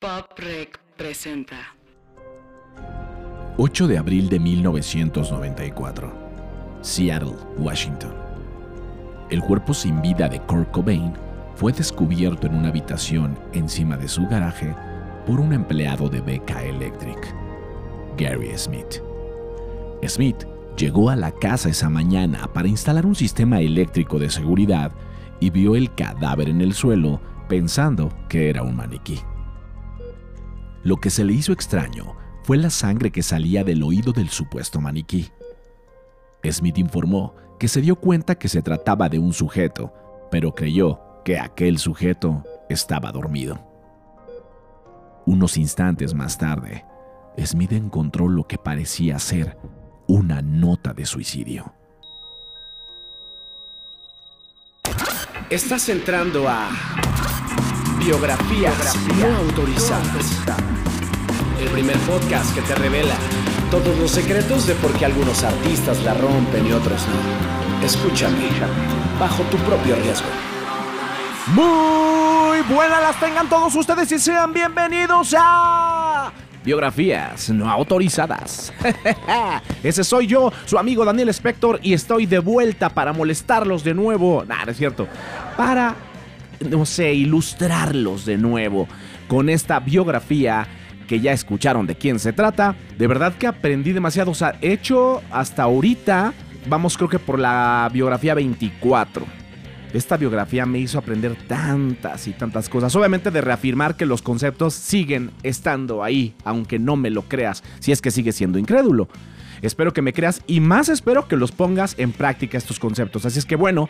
Pop Rec presenta 8 de abril de 1994, Seattle, Washington. El cuerpo sin vida de Kurt Cobain fue descubierto en una habitación encima de su garaje por un empleado de BK Electric, Gary Smith. Smith llegó a la casa esa mañana para instalar un sistema eléctrico de seguridad y vio el cadáver en el suelo pensando que era un maniquí. Lo que se le hizo extraño fue la sangre que salía del oído del supuesto maniquí. Smith informó que se dio cuenta que se trataba de un sujeto, pero creyó que aquel sujeto estaba dormido. Unos instantes más tarde, Smith encontró lo que parecía ser una nota de suicidio. Estás entrando a Biografías no autorizadas. El primer podcast que te revela todos los secretos de por qué algunos artistas la rompen y otros no. Escúchame, bajo tu propio riesgo. Muy buenas las tengan todos ustedes y sean bienvenidos a Biografías no autorizadas. Ese soy yo, su amigo Daniel Spector, y estoy de vuelta para molestarlos de nuevo. Nah, no es cierto. Para, no sé, ilustrarlos de nuevo con esta biografía que ya escucharon de quién se trata. De verdad que aprendí demasiado. O sea, he hecho hasta ahorita, vamos creo que por la biografía 24. Esta biografía me hizo aprender tantas y tantas cosas. Obviamente de reafirmar que los conceptos siguen estando ahí, aunque no me lo creas, si es que sigues siendo incrédulo. Espero que me creas y más espero que los pongas en práctica estos conceptos. Así es que bueno,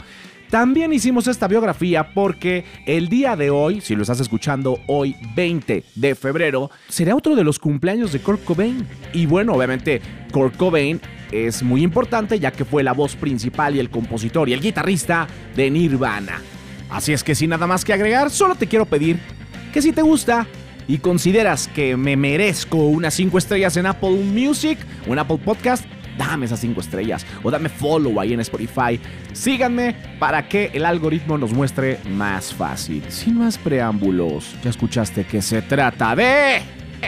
también hicimos esta biografía porque el día de hoy, si lo estás escuchando hoy 20 de febrero, será otro de los cumpleaños de Kurt Cobain. Y bueno, obviamente Kurt Cobain es muy importante ya que fue la voz principal y el compositor y el guitarrista de Nirvana. Así es que sin nada más que agregar, solo te quiero pedir que si te gusta y consideras que me merezco unas 5 estrellas en Apple Music o en Apple Podcast, dame esas 5 estrellas o dame follow ahí en Spotify. Síganme para que el algoritmo nos muestre más fácil. Sin más preámbulos, ya escuchaste que se trata de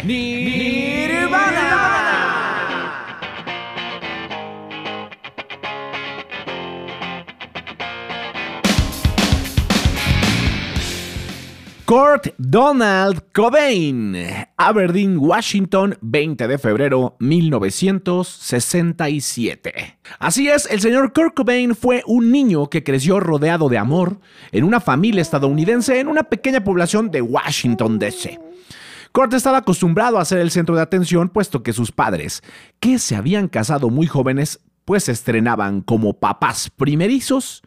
Nirvana. Kurt Donald Cobain, Aberdeen, Washington, 20 de febrero 1967. Así es, el señor Kurt Cobain fue un niño que creció rodeado de amor en una familia estadounidense en una pequeña población de Washington, D.C. Kurt estaba acostumbrado a ser el centro de atención puesto que sus padres, que se habían casado muy jóvenes, pues se estrenaban como papás primerizos.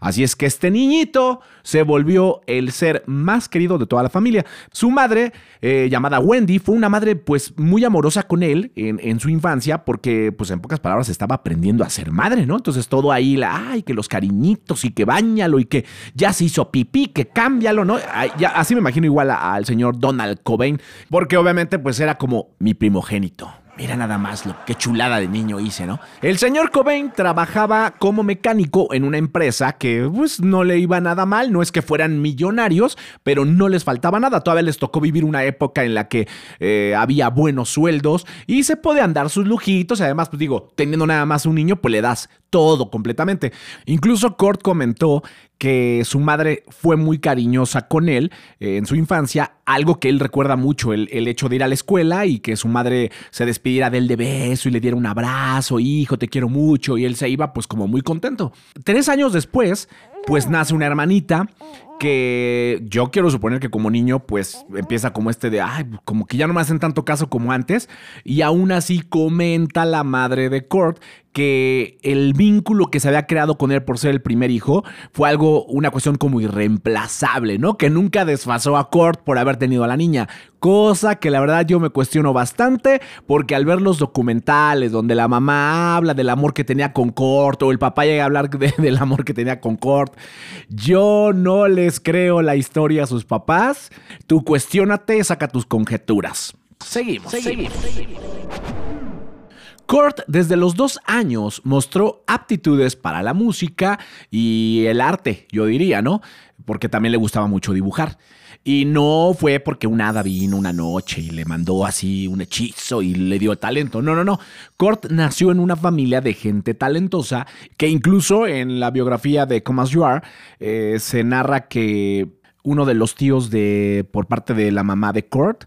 Así es que este niñito se volvió el ser más querido de toda la familia. Su madre, eh, llamada Wendy, fue una madre pues muy amorosa con él en, su infancia porque pues en pocas palabras estaba aprendiendo a ser madre, ¿no? Entonces todo ahí, la, ay, que los cariñitos y que bañalo y que ya se hizo pipí, que cámbialo, ¿no? Así me imagino igual al señor Donald Cobain, porque obviamente pues era como mi primogénito. Mira nada más lo que chulada de niño hice, ¿no? El señor Cobain trabajaba como mecánico en una empresa que pues no le iba nada mal, no es que fueran millonarios, pero no les faltaba nada. Todavía les tocó vivir una época en la que eh, había buenos sueldos y se podían dar sus lujitos. Y además, pues digo, teniendo nada más un niño, pues le das todo completamente. Incluso Kurt comentó que su madre fue muy cariñosa con él eh, en su infancia, algo que él recuerda mucho, el, el, hecho de ir a la escuela y que su madre se despidiera de él de beso y le diera un abrazo, hijo, te quiero mucho, y él se iba pues como muy contento. Tres años después, pues nace una hermanita que yo quiero suponer que como niño pues empieza como este de, ay, como que ya no me hacen tanto caso como antes y aún así comenta la madre de Kurt que el vínculo que se había creado con él por ser el primer hijo fue algo, una cuestión como irreemplazable, ¿no? Que nunca desfasó a Kurt por haber tenido a la niña. Cosa que la verdad yo me cuestiono bastante porque al ver los documentales donde la mamá habla del amor que tenía con Kurt o el papá llega a hablar de, del amor que tenía con Kurt, yo no les creo la historia a sus papás. Tú cuestiónate, saca tus conjeturas. Seguimos, seguimos. seguimos. Kurt desde los dos años mostró aptitudes para la música y el arte, yo diría, ¿no? Porque también le gustaba mucho dibujar. Y no fue porque un hada vino una noche y le mandó así un hechizo y le dio talento. No, no, no. Kurt nació en una familia de gente talentosa que incluso en la biografía de Come As You Are eh, se narra que uno de los tíos de por parte de la mamá de Kurt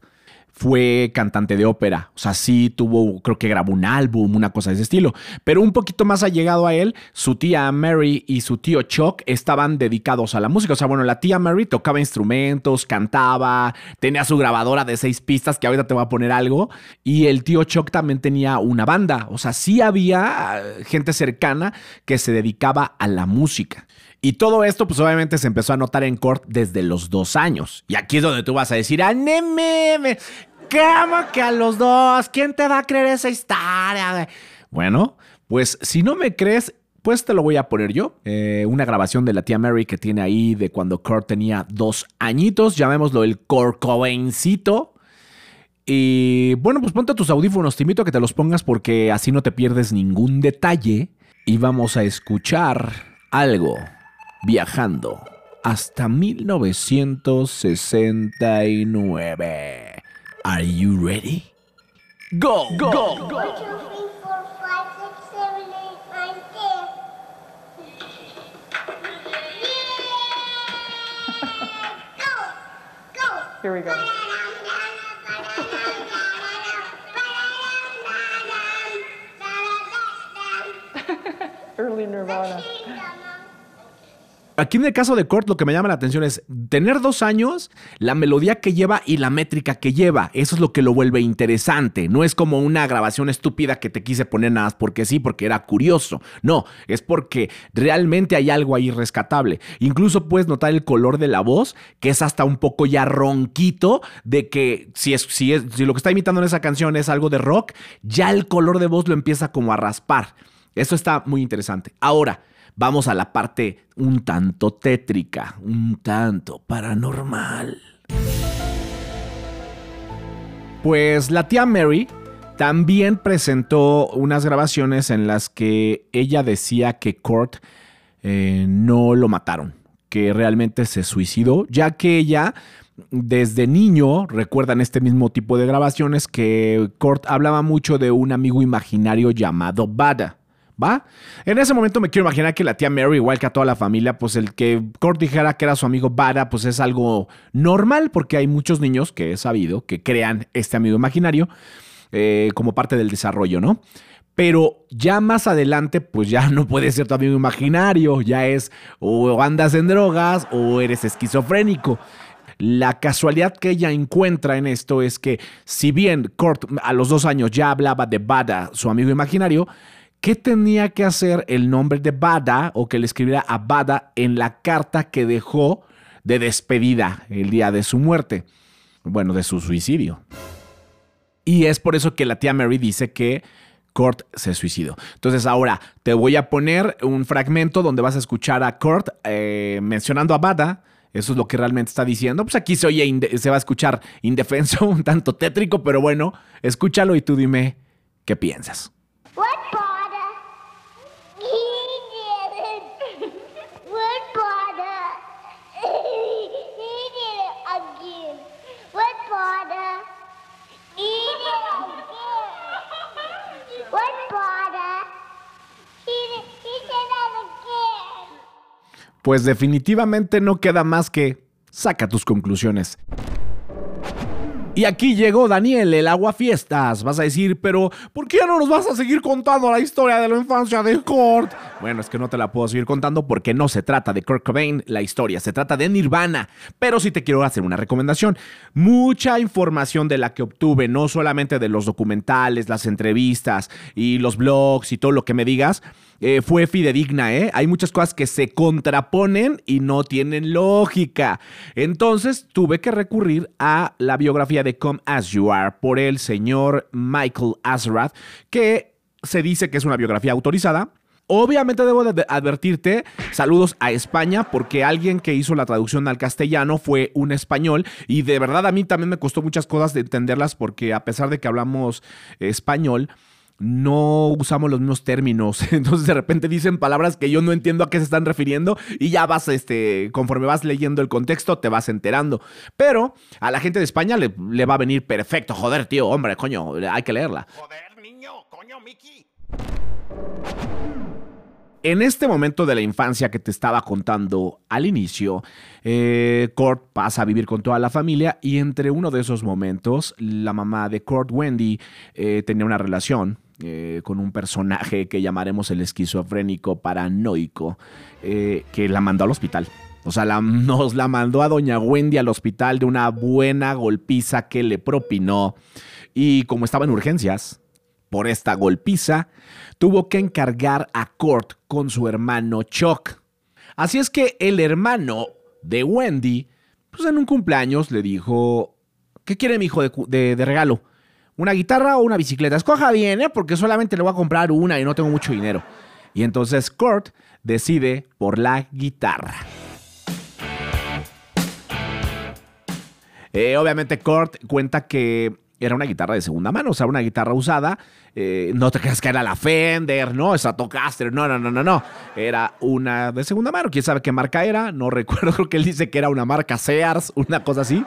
fue cantante de ópera. O sea, sí tuvo, creo que grabó un álbum, una cosa de ese estilo. Pero un poquito más allegado a él, su tía Mary y su tío Chuck estaban dedicados a la música. O sea, bueno, la tía Mary tocaba instrumentos, cantaba, tenía su grabadora de seis pistas, que ahorita te voy a poner algo. Y el tío Chuck también tenía una banda. O sea, sí había eh, gente cercana que se dedicaba a la música. Y todo esto, pues obviamente se empezó a notar en Court desde los dos años. Y aquí es donde tú vas a decir, ¡Anememe! ¿Cómo que a los dos? ¿Quién te va a creer esa historia? Bueno, pues si no me crees, pues te lo voy a poner yo. Eh, una grabación de la tía Mary que tiene ahí de cuando Kurt tenía dos añitos, llamémoslo el Corcovaincito. Y bueno, pues ponte tus audífonos, te invito a que te los pongas porque así no te pierdes ningún detalle. Y vamos a escuchar algo viajando hasta 1969. Are you ready? Go, go, go. One, two, three, four, five, six, seven, eight, nine, ten. Yay! Go! Go! Here we go. Early Nirvana. Aquí en el caso de Kurt lo que me llama la atención es tener dos años, la melodía que lleva y la métrica que lleva. Eso es lo que lo vuelve interesante. No es como una grabación estúpida que te quise poner nada más porque sí, porque era curioso. No, es porque realmente hay algo ahí rescatable. Incluso puedes notar el color de la voz, que es hasta un poco ya ronquito, de que si, es, si, es, si lo que está imitando en esa canción es algo de rock, ya el color de voz lo empieza como a raspar. Eso está muy interesante. Ahora, vamos a la parte un tanto tétrica, un tanto paranormal. Pues la tía Mary también presentó unas grabaciones en las que ella decía que Kurt eh, no lo mataron, que realmente se suicidó, ya que ella desde niño, recuerdan este mismo tipo de grabaciones, que Kurt hablaba mucho de un amigo imaginario llamado Bada. ¿Va? En ese momento me quiero imaginar que la tía Mary, igual que a toda la familia, pues el que Kurt dijera que era su amigo Bada, pues es algo normal, porque hay muchos niños que he sabido que crean este amigo imaginario eh, como parte del desarrollo, ¿no? Pero ya más adelante, pues ya no puede ser tu amigo imaginario, ya es o andas en drogas o eres esquizofrénico. La casualidad que ella encuentra en esto es que, si bien Kurt a los dos años ya hablaba de Bada, su amigo imaginario, ¿Qué tenía que hacer el nombre de Bada o que le escribiera a Bada en la carta que dejó de despedida el día de su muerte? Bueno, de su suicidio. Y es por eso que la tía Mary dice que Kurt se suicidó. Entonces ahora te voy a poner un fragmento donde vas a escuchar a Kurt eh, mencionando a Bada. Eso es lo que realmente está diciendo. Pues aquí se oye, se va a escuchar indefenso, un tanto tétrico, pero bueno, escúchalo y tú dime qué piensas. Pues definitivamente no queda más que saca tus conclusiones. Y aquí llegó Daniel, el agua fiestas. Vas a decir, pero ¿por qué no nos vas a seguir contando la historia de la infancia de Kurt? Bueno, es que no te la puedo seguir contando porque no se trata de Kurt Cobain la historia, se trata de Nirvana. Pero sí te quiero hacer una recomendación. Mucha información de la que obtuve, no solamente de los documentales, las entrevistas y los blogs y todo lo que me digas, eh, fue fidedigna, ¿eh? Hay muchas cosas que se contraponen y no tienen lógica. Entonces tuve que recurrir a la biografía de Come As You Are por el señor Michael Azrath, que se dice que es una biografía autorizada. Obviamente debo de advertirte, saludos a España, porque alguien que hizo la traducción al castellano fue un español y de verdad a mí también me costó muchas cosas de entenderlas porque a pesar de que hablamos español, no usamos los mismos términos. Entonces de repente dicen palabras que yo no entiendo a qué se están refiriendo y ya vas, este, conforme vas leyendo el contexto, te vas enterando. Pero a la gente de España le, le va a venir perfecto. Joder, tío, hombre, coño, hay que leerla. Joder, niño, coño, Mickey. En este momento de la infancia que te estaba contando al inicio, eh, Kurt pasa a vivir con toda la familia y entre uno de esos momentos, la mamá de Kurt, Wendy, eh, tenía una relación eh, con un personaje que llamaremos el esquizofrénico paranoico, eh, que la mandó al hospital. O sea, nos la mandó a doña Wendy al hospital de una buena golpiza que le propinó. Y como estaba en urgencias, por esta golpiza, tuvo que encargar a Kurt con su hermano Chuck. Así es que el hermano de Wendy, pues en un cumpleaños le dijo, ¿qué quiere mi hijo de regalo? ¿Una guitarra o una bicicleta? Escoja bien, ¿eh? porque solamente le voy a comprar una y no tengo mucho dinero. Y entonces Kurt decide por la guitarra. Eh, obviamente Kurt cuenta que era una guitarra de segunda mano, o sea, una guitarra usada. Eh, no te creas que era la Fender, no, Stratocaster, no, no, no, no, no. Era una de segunda mano, quién sabe qué marca era, no recuerdo, creo que él dice que era una marca Sears, una cosa así.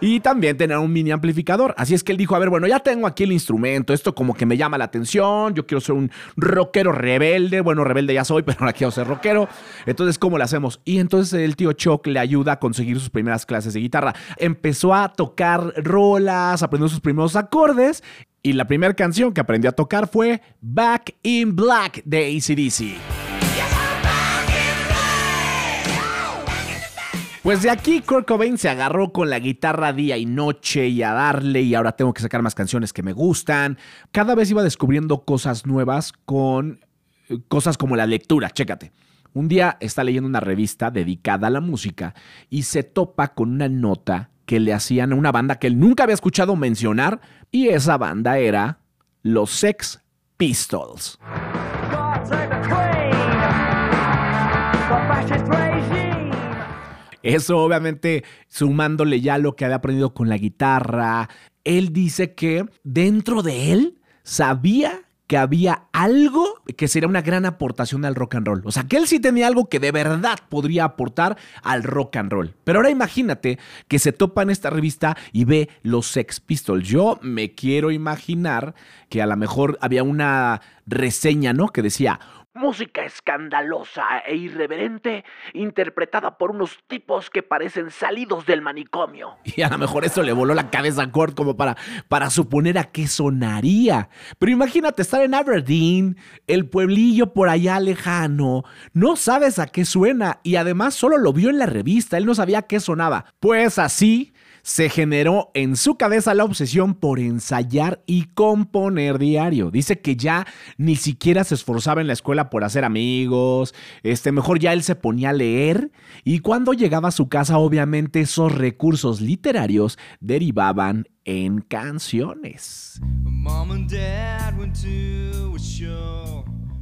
Y también tenía un mini amplificador. Así es que él dijo, a ver, bueno, ya tengo aquí el instrumento, esto como que me llama la atención, yo quiero ser un rockero rebelde, bueno, rebelde ya soy, pero ahora quiero ser rockero. Entonces, ¿cómo le hacemos? Y entonces el tío Chuck le ayuda a conseguir sus primeras clases de guitarra. Empezó a tocar rolas, aprendió sus primeros acordes. Y la primera canción que aprendió a tocar fue Back in Black de ACDC. Pues de aquí Kurt Cobain se agarró con la guitarra día y noche y a darle y ahora tengo que sacar más canciones que me gustan. Cada vez iba descubriendo cosas nuevas con eh, cosas como la lectura, chécate. Un día está leyendo una revista dedicada a la música y se topa con una nota que le hacían a una banda que él nunca había escuchado mencionar y esa banda era los Sex Pistols. God Eso obviamente sumándole ya lo que había aprendido con la guitarra. Él dice que dentro de él sabía que había algo que sería una gran aportación al rock and roll. O sea, que él sí tenía algo que de verdad podría aportar al rock and roll. Pero ahora imagínate que se topa en esta revista y ve los Sex Pistols. Yo me quiero imaginar que a lo mejor había una reseña, ¿no? Que decía, Música escandalosa e irreverente interpretada por unos tipos que parecen salidos del manicomio. Y a lo mejor eso le voló la cabeza a Kurt como para, para suponer a qué sonaría. Pero imagínate estar en Aberdeen, el pueblillo por allá lejano. No sabes a qué suena y además solo lo vio en la revista. Él no sabía a qué sonaba. Pues así se generó en su cabeza la obsesión por ensayar y componer diario. Dice que ya ni siquiera se esforzaba en la escuela por hacer amigos, este mejor ya él se ponía a leer y cuando llegaba a su casa obviamente esos recursos literarios derivaban en canciones.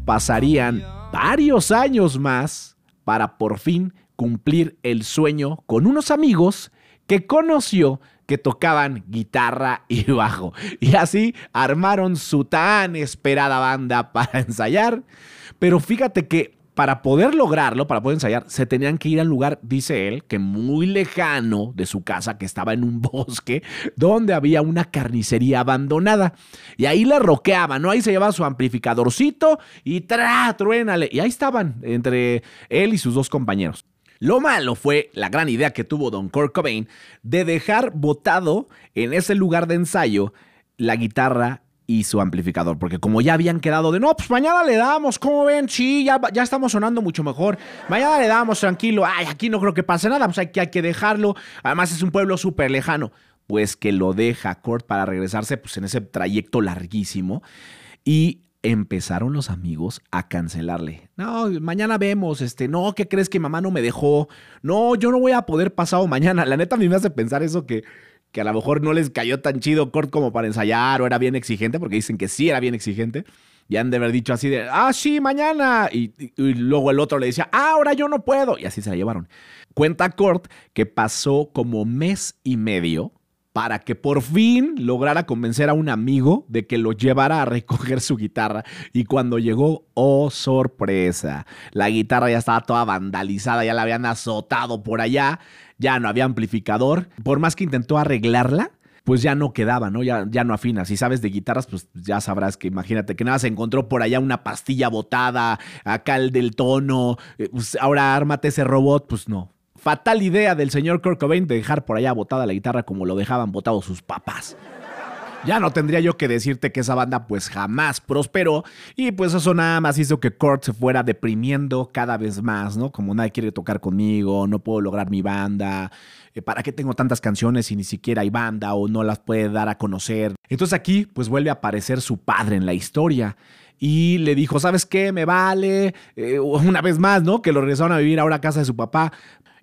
Pasarían varios años más para por fin cumplir el sueño con unos amigos que conoció que tocaban guitarra y bajo. Y así armaron su tan esperada banda para ensayar. Pero fíjate que para poder lograrlo, para poder ensayar, se tenían que ir al lugar, dice él, que muy lejano de su casa, que estaba en un bosque, donde había una carnicería abandonada. Y ahí le roqueaban, ¿no? Ahí se llevaba su amplificadorcito y tra, truénale. Y ahí estaban, entre él y sus dos compañeros. Lo malo fue la gran idea que tuvo Don Kurt Cobain de dejar botado en ese lugar de ensayo la guitarra y su amplificador, porque como ya habían quedado de no, pues mañana le damos, ¿cómo ven? Sí, ya, ya estamos sonando mucho mejor. Mañana le damos, tranquilo. Ay, aquí no creo que pase nada, pues hay que, hay que dejarlo. Además es un pueblo súper lejano. Pues que lo deja Kurt para regresarse pues, en ese trayecto larguísimo. Y empezaron los amigos a cancelarle. No, mañana vemos, este, no, ¿qué crees que mamá no me dejó? No, yo no voy a poder pasado mañana. La neta a mí me hace pensar eso que, que a lo mejor no les cayó tan chido Kurt como para ensayar o era bien exigente, porque dicen que sí era bien exigente. Y han de haber dicho así de, ah, sí, mañana. Y, luego el otro le decía, ah, ahora yo no puedo. Y así se la llevaron. Cuenta Kurt que pasó como mes y medio para que por fin lograra convencer a un amigo de que lo llevara a recoger su guitarra. Y cuando llegó, oh sorpresa, la guitarra ya estaba toda vandalizada, ya la habían azotado por allá, ya no había amplificador. Por más que intentó arreglarla, pues ya no quedaba, ¿no? Ya, ya no afina. Si sabes de guitarras, pues ya sabrás que imagínate que nada se encontró por allá una pastilla botada, acá el del tono, eh, pues ahora ármate ese robot, pues no. Fatal idea del señor Kurt Cobain de dejar por allá botada la guitarra como lo dejaban botado sus papás. Ya no tendría yo que decirte que esa banda pues jamás prosperó y pues eso nada más hizo que Kurt se fuera deprimiendo cada vez más, ¿no? Como nadie quiere tocar conmigo, no puedo lograr mi banda, eh, ¿para qué tengo tantas canciones si ni siquiera hay banda o no las puede dar a conocer? Entonces aquí pues vuelve a aparecer su padre en la historia y le dijo, ¿sabes qué? Me vale, eh, una vez más, ¿no? Que lo regresaron a vivir ahora a casa de su papá.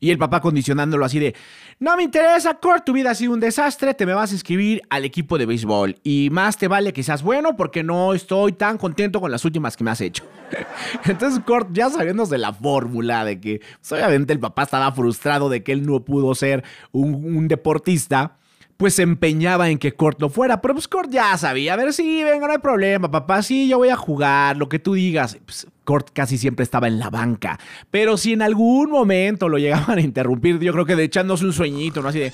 Y el papá condicionándolo así de, no me interesa, Kurt, tu vida ha sido un desastre, te me vas a inscribir al equipo de béisbol. Y más te vale que seas bueno porque no estoy tan contento con las últimas que me has hecho. Entonces Kurt, ya sabiéndose la fórmula de que pues, obviamente el papá estaba frustrado de que él no pudo ser un, un deportista, pues se empeñaba en que Kurt lo fuera. Pero pues Kurt ya sabía, a ver, sí, venga, no hay problema, papá, sí, yo voy a jugar, lo que tú digas. Pues, Kurt casi siempre estaba en la banca. Pero si en algún momento lo llegaban a interrumpir, yo creo que de echándose un sueñito, ¿no? Así de...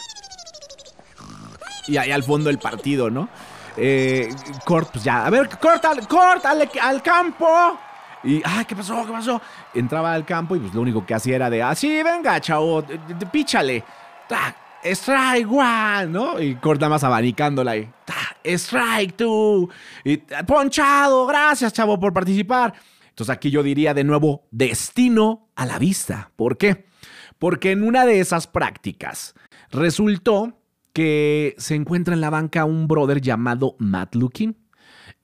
Y ahí al fondo el partido, ¿no? Eh, pues ya, a ver, Kurt, al, Kurt, al, al campo. Y, ay, ¿qué pasó? ¿Qué pasó? Entraba al campo y pues lo único que hacía era de, ah, sí, venga, chavo, d- píchale. ¡Tac! Strike one, ¿no? Y corta más abanicándola ahí. Strike two. Y, ponchado, gracias, chavo, por participar. Entonces aquí yo diría de nuevo, destino a la vista. ¿Por qué? Porque en una de esas prácticas resultó que se encuentra en la banca un brother llamado Matt Lukin.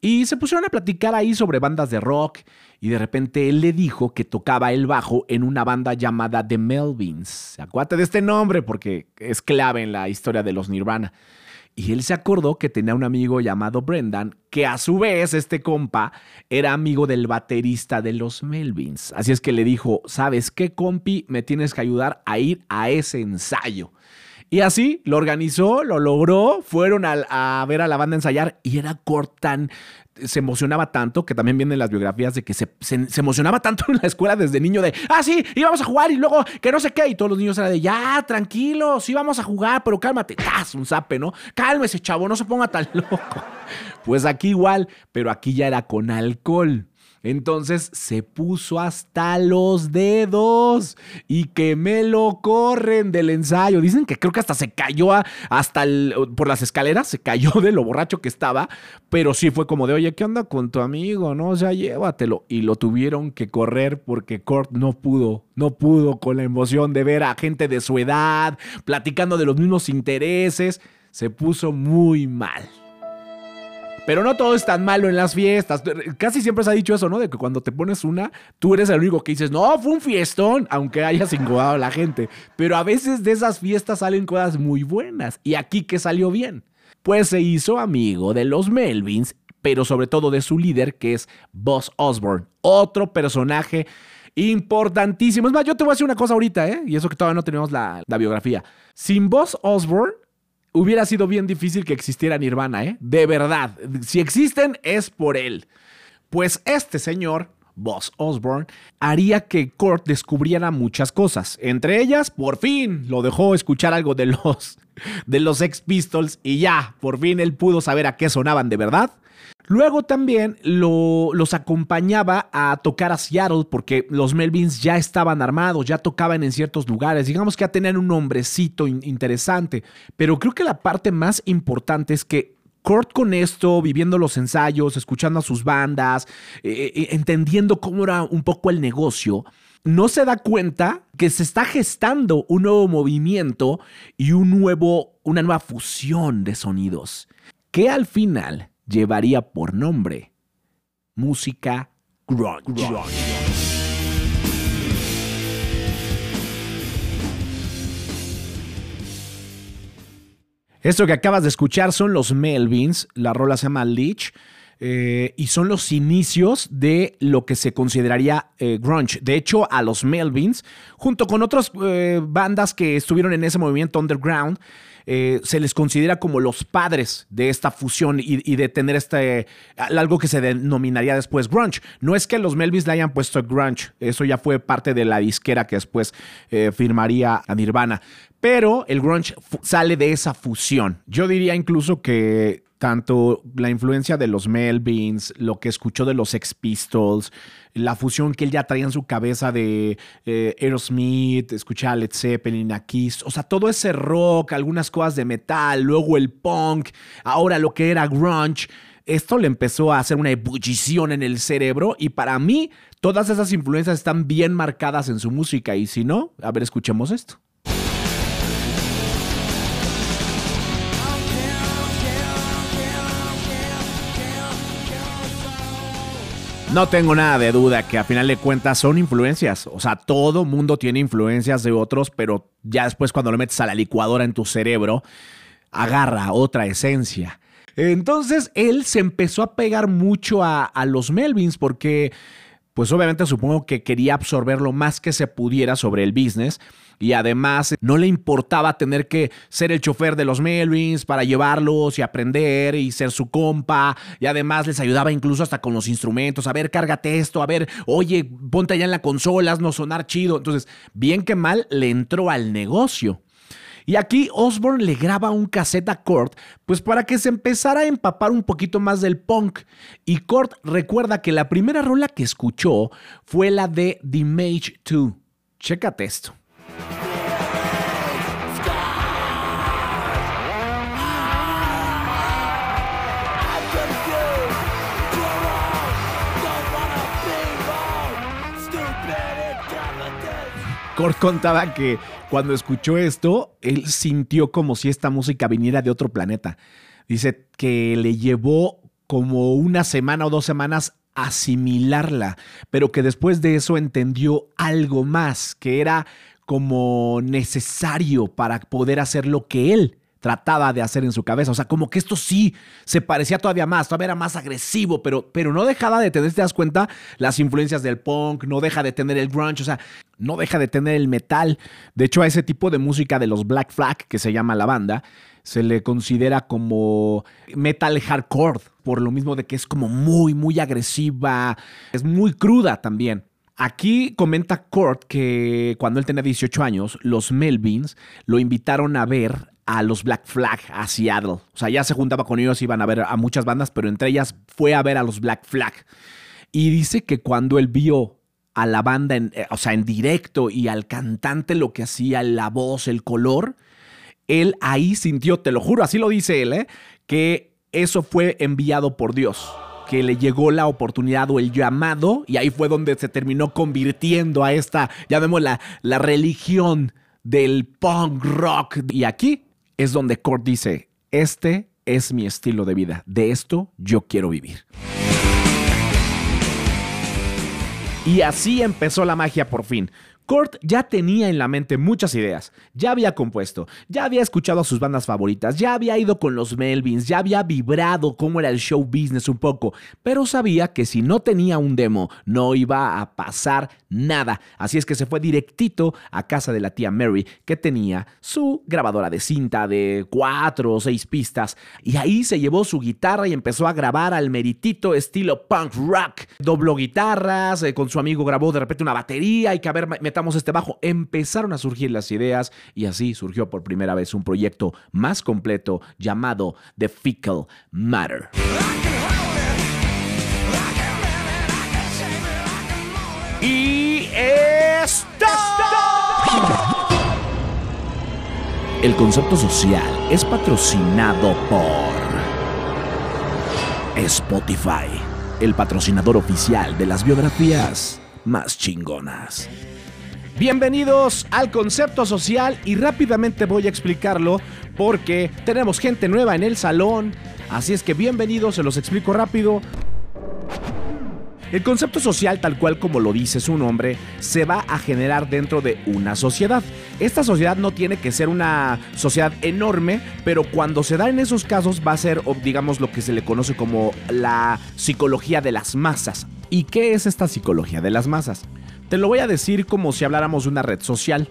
Y se pusieron a platicar ahí sobre bandas de rock y de repente él le dijo que tocaba el bajo en una banda llamada The Melvins. Acuérdate de este nombre porque es clave en la historia de los Nirvana. Y él se acordó que tenía un amigo llamado Brendan, que a su vez este compa era amigo del baterista de los Melvins. Así es que le dijo, ¿sabes qué, compi? Me tienes que ayudar a ir a ese ensayo. Y así lo organizó, lo logró, fueron a, ver a la banda ensayar y era Cortan. Se emocionaba tanto, que también vienen las biografías de que se, se- se emocionaba tanto en la escuela desde niño de, ah, sí, íbamos a jugar y luego que no sé qué. Y todos los niños eran de, ya, tranquilo, sí vamos a jugar, pero cálmate. ¡Tas! Un zape, ¿no? Cálmese, chavo, no se ponga tan loco. Pues aquí igual, pero aquí ya era con alcohol. Entonces se puso hasta los dedos y que me lo corren del ensayo. Dicen que creo que hasta se cayó hasta por las escaleras, se cayó de lo borracho que estaba, pero sí fue como de, oye, ¿qué onda con tu amigo? No, o sea, llévatelo. Y lo tuvieron que correr porque Kurt no pudo, no pudo con la emoción de ver a gente de su edad, platicando de los mismos intereses. Se puso muy mal. Pero no todo es tan malo en las fiestas. Casi siempre se ha dicho eso, ¿no? De que cuando te pones una, tú eres el único que dices, no, fue un fiestón, aunque hayas incomodado a la gente. Pero a veces de esas fiestas salen cosas muy buenas. Y aquí que salió bien. Pues se hizo amigo de los Melvins, pero sobre todo de su líder, que es Buzz Osborne. Otro personaje importantísimo. Es más, yo te voy a decir una cosa ahorita, ¿eh? Y eso que todavía no tenemos la, la biografía. Sin Buzz Osborne, hubiera sido bien difícil que existiera Nirvana, ¿eh? De verdad. Si existen, es por él. Pues este señor, Buzz Osborne, haría que Kurt descubriera muchas cosas. Entre ellas, por fin, lo dejó escuchar algo de los, de los Sex Pistols y ya, por fin él pudo saber a qué sonaban de verdad. Luego también lo- los acompañaba a tocar a Seattle porque los Melvins ya estaban armados, ya tocaban en ciertos lugares, digamos que ya tenían un nombrecito in- interesante. Pero creo que la parte más importante es que Kurt con esto, viviendo los ensayos, escuchando a sus bandas, eh, eh, entendiendo cómo era un poco el negocio, no se da cuenta que se está gestando un nuevo movimiento y un nuevo, una nueva fusión de sonidos, que al final llevaría por nombre música grunge. Esto que acabas de escuchar son los Melvins, la rola se llama Leech, eh, y son los inicios de lo que se consideraría eh, grunge. De hecho, a los Melvins, junto con otras eh, bandas que estuvieron en ese movimiento underground, eh, se les considera como los padres de esta fusión y, de tener este, algo que se denominaría después grunge. No es que los Melvins le hayan puesto grunge, eso ya fue parte de la disquera que después eh, firmaría a Nirvana. Pero el grunge sale de esa fusión. Yo diría incluso que tanto la influencia de los Melvins, lo que escuchó de los Sex Pistols, la fusión que él ya traía en su cabeza de eh, Aerosmith, escuchar a Led Zeppelin, a Kiss, o sea, todo ese rock, algunas cosas de metal, luego el punk, ahora lo que era grunge. Esto le empezó a hacer una ebullición en el cerebro y para mí todas esas influencias están bien marcadas en su música y si no, a ver, escuchemos esto. No tengo nada de duda que a final de cuentas son influencias. O sea, todo mundo tiene influencias de otros, pero ya después cuando lo metes a la licuadora en tu cerebro, agarra otra esencia. Entonces él se empezó a pegar mucho a, a los Melvins porque, pues obviamente supongo que quería absorber lo más que se pudiera sobre el business y además no le importaba tener que ser el chofer de los Melvins para llevarlos y aprender y ser su compa y además les ayudaba incluso hasta con los instrumentos, a ver, cárgate esto, a ver, oye, ponte allá en la consola, no sonar chido. Entonces, bien que mal, le entró al negocio. Y aquí Osborne le graba un cassette a Kurt, pues para que se empezara a empapar un poquito más del punk. Y Kurt recuerda que la primera rola que escuchó fue la de The Mage 2. Chécate esto. Kurt contaba que cuando escuchó esto, él sintió como si esta música viniera de otro planeta. Dice que le llevó como una semana o dos semanas asimilarla, pero que después de eso entendió algo más, que era como necesario para poder hacer lo que él trataba de hacer en su cabeza. O sea, como que esto sí se parecía todavía más, todavía era más agresivo, pero, pero no dejaba de tener, ¿te das cuenta? Las influencias del punk, no deja de tener el grunge, o sea, no deja de tener el metal. De hecho, a ese tipo de música de los Black Flag, que se llama la banda, se le considera como metal hardcore, por lo mismo de que es como muy, muy agresiva, es muy cruda también. Aquí comenta Kurt que cuando él tenía 18 años, los Melvins lo invitaron a ver a los Black Flag a Seattle. O sea, ya se juntaba con ellos, iban a ver a muchas bandas, pero entre ellas fue a ver a los Black Flag. Y dice que cuando él vio a la banda, en, eh, o sea, en directo y al cantante lo que hacía, la voz, el color, él ahí sintió, te lo juro, así lo dice él, ¿eh? que eso fue enviado por Dios, que le llegó la oportunidad o el llamado y ahí fue donde se terminó convirtiendo a esta, llamémosla, la religión del punk rock. Y aquí es donde Kurt dice, este es mi estilo de vida, de esto yo quiero vivir. Y así empezó la magia por fin. Kurt ya tenía en la mente muchas ideas, ya había compuesto, ya había escuchado a sus bandas favoritas, ya había ido con los Melvins, ya había vibrado cómo era el show business un poco, pero sabía que si no tenía un demo no iba a pasar nada, así es que se fue directito a casa de la tía Mary que tenía su grabadora de cinta de cuatro o seis pistas y ahí se llevó su guitarra y empezó a grabar al meritito estilo punk rock, dobló guitarras, eh, con su amigo grabó de repente una batería y que a ver este bajo, empezaron a surgir las ideas y así surgió por primera vez un proyecto más completo llamado The Fecal Matter. Y esto. El concepto social es patrocinado por Spotify, el patrocinador oficial de las biografías más chingonas. Bienvenidos al concepto social y rápidamente voy a explicarlo porque tenemos gente nueva en el salón, así es que bienvenidos, se los explico rápido. El concepto social, tal cual como lo dice su nombre, se va a generar dentro de una sociedad. Esta sociedad no tiene que ser una sociedad enorme, pero cuando se da en esos casos va a ser, digamos, lo que se le conoce como la psicología de las masas. ¿Y qué es esta psicología de las masas? Te lo voy a decir como si habláramos de una red social.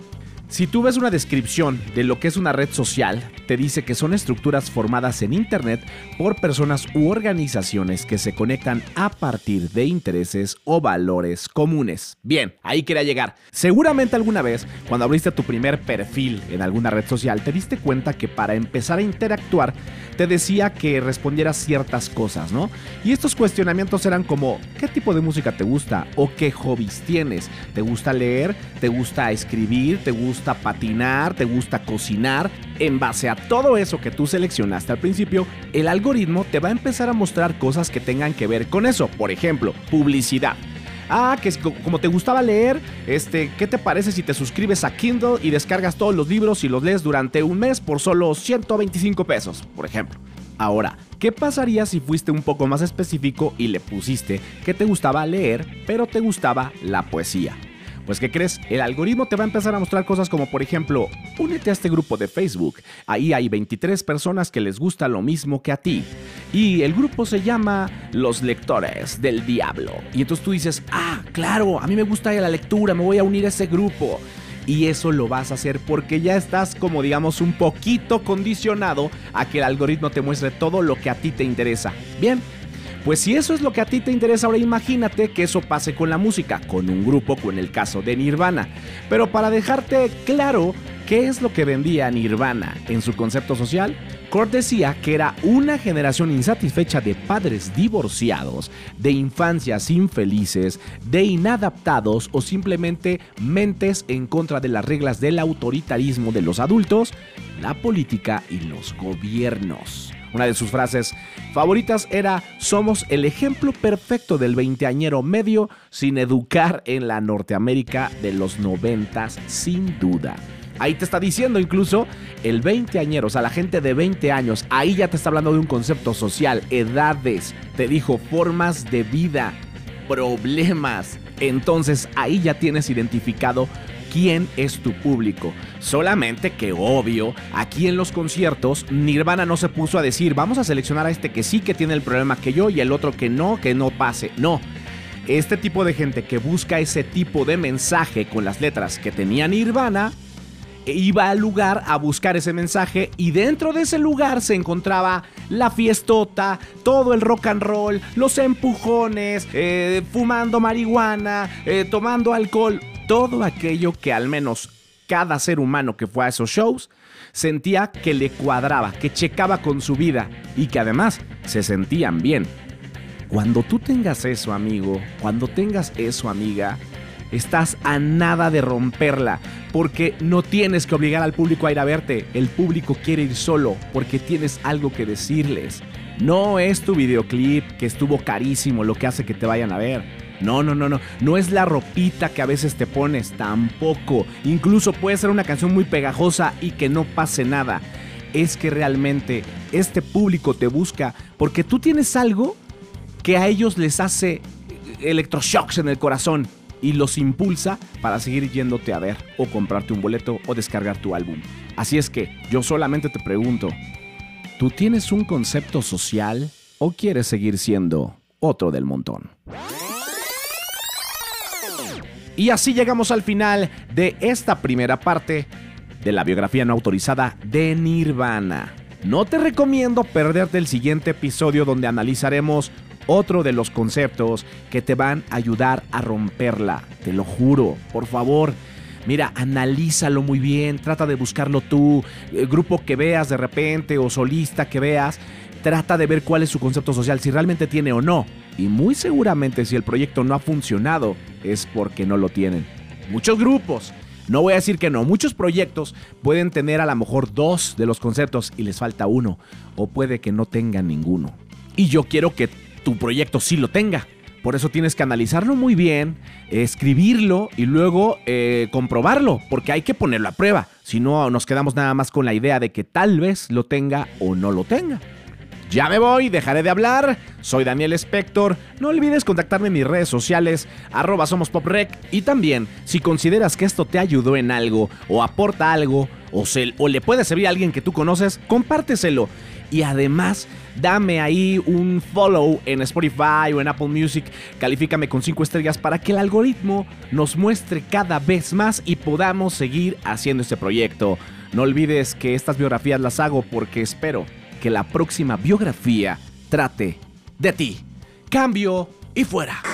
Si tú ves una descripción de lo que es una red social, te dice que son estructuras formadas en Internet por personas u organizaciones que se conectan a partir de intereses o valores comunes. Bien, ahí quería llegar. Seguramente alguna vez, cuando abriste tu primer perfil en alguna red social, te diste cuenta que para empezar a interactuar, te decía que respondieras ciertas cosas, ¿no? Y estos cuestionamientos eran como, ¿qué tipo de música te gusta? ¿O qué hobbies tienes? ¿Te gusta leer? ¿Te gusta escribir? ¿Te gusta patinar? ¿Te gusta cocinar? En base a todo eso que tú seleccionaste al principio, el algoritmo te va a empezar a mostrar cosas que tengan que ver con eso. Por ejemplo, publicidad. Ah, que como te gustaba leer, este, ¿qué te parece si te suscribes a Kindle y descargas todos los libros y los lees durante un mes por solo 125 pesos, por ejemplo? Ahora, ¿qué pasaría si fuiste un poco más específico y le pusiste que te gustaba leer, pero te gustaba la poesía? Pues ¿qué crees? El algoritmo te va a empezar a mostrar cosas como por ejemplo, únete a este grupo de Facebook. Ahí hay 23 personas que les gusta lo mismo que a ti. Y el grupo se llama Los Lectores del Diablo. Y entonces tú dices, ah, claro, a mí me gusta la lectura, me voy a unir a ese grupo. Y eso lo vas a hacer porque ya estás como digamos un poquito condicionado a que el algoritmo te muestre todo lo que a ti te interesa. Bien, pues si eso es lo que a ti te interesa, ahora imagínate que eso pase con la música, con un grupo, con el caso de Nirvana. Pero para dejarte claro qué es lo que vendía Nirvana en su concepto social, Kurt decía que era una generación insatisfecha de padres divorciados, de infancias infelices, de inadaptados o simplemente mentes en contra de las reglas del autoritarismo de los adultos, la política y los gobiernos. Una de sus frases favoritas era Somos el ejemplo perfecto del veinteañero medio sin educar en la Norteamérica de los noventas sin duda. Ahí te está diciendo incluso el veinteañero, o sea, la gente de 20 años, ahí ya te está hablando de un concepto social, edades, te dijo formas de vida, problemas. Entonces ahí ya tienes identificado quién es tu público. Solamente que obvio, aquí en los conciertos, Nirvana no se puso a decir, vamos a seleccionar a este que sí que tiene el problema que yo y el otro que no, que no pase. No. Este tipo de gente que busca ese tipo de mensaje con las letras que tenía Nirvana, iba al lugar a buscar ese mensaje y dentro de ese lugar se encontraba la fiestota, todo el rock and roll, los empujones, eh, fumando marihuana, eh, tomando alcohol, todo aquello que al menos cada ser humano que fue a esos shows sentía que le cuadraba, que checaba con su vida y que además se sentían bien. Cuando tú tengas eso, amigo, cuando tengas eso, amiga, estás a nada de romperla, porque no tienes que obligar al público a ir a verte, el público quiere ir solo, porque tienes algo que decirles. No es tu videoclip que estuvo carísimo lo que hace que te vayan a ver. No, no, no, no. No es la ropita que a veces te pones, tampoco. Incluso puede ser una canción muy pegajosa y que no pase nada. Es que realmente este público te busca porque tú tienes algo que a ellos les hace electroshocks en el corazón y los impulsa para seguir yéndote a ver o comprarte un boleto o descargar tu álbum. Así es que yo solamente te pregunto, ¿tú tienes un concepto social o quieres seguir siendo otro del montón? Y así llegamos al final de esta primera parte de la biografía no autorizada de Nirvana. No te recomiendo perderte el siguiente episodio donde analizaremos otro de los conceptos que te van a ayudar a romperla. Te lo juro, por favor. Mira, analízalo muy bien, trata de buscarlo tú, el grupo que veas de repente o solista que veas, trata de ver cuál es su concepto social, si realmente tiene o no. Y muy seguramente si el proyecto no ha funcionado es porque no lo tienen. Muchos grupos, no voy a decir que no, muchos proyectos pueden tener a lo mejor dos de los conceptos y les falta uno, o puede que no tengan ninguno. Y yo quiero que tu proyecto sí lo tenga. Por eso tienes que analizarlo muy bien, escribirlo y luego eh, comprobarlo, porque hay que ponerlo a prueba. Si no, nos quedamos nada más con la idea de que tal vez lo tenga o no lo tenga. Ya me voy, dejaré de hablar. Soy Daniel Spector. No olvides contactarme en mis redes sociales, arroba somos poprec. Y también, si consideras que esto te ayudó en algo, o aporta algo, o, se, o le puede servir a alguien que tú conoces, compárteselo. y además dame ahí un follow en Spotify o en Apple Music, califícame con 5 estrellas para que el algoritmo nos muestre cada vez más y podamos seguir haciendo este proyecto. No olvides que estas biografías las hago porque espero que la próxima biografía trate de ti. Cambio y fuera.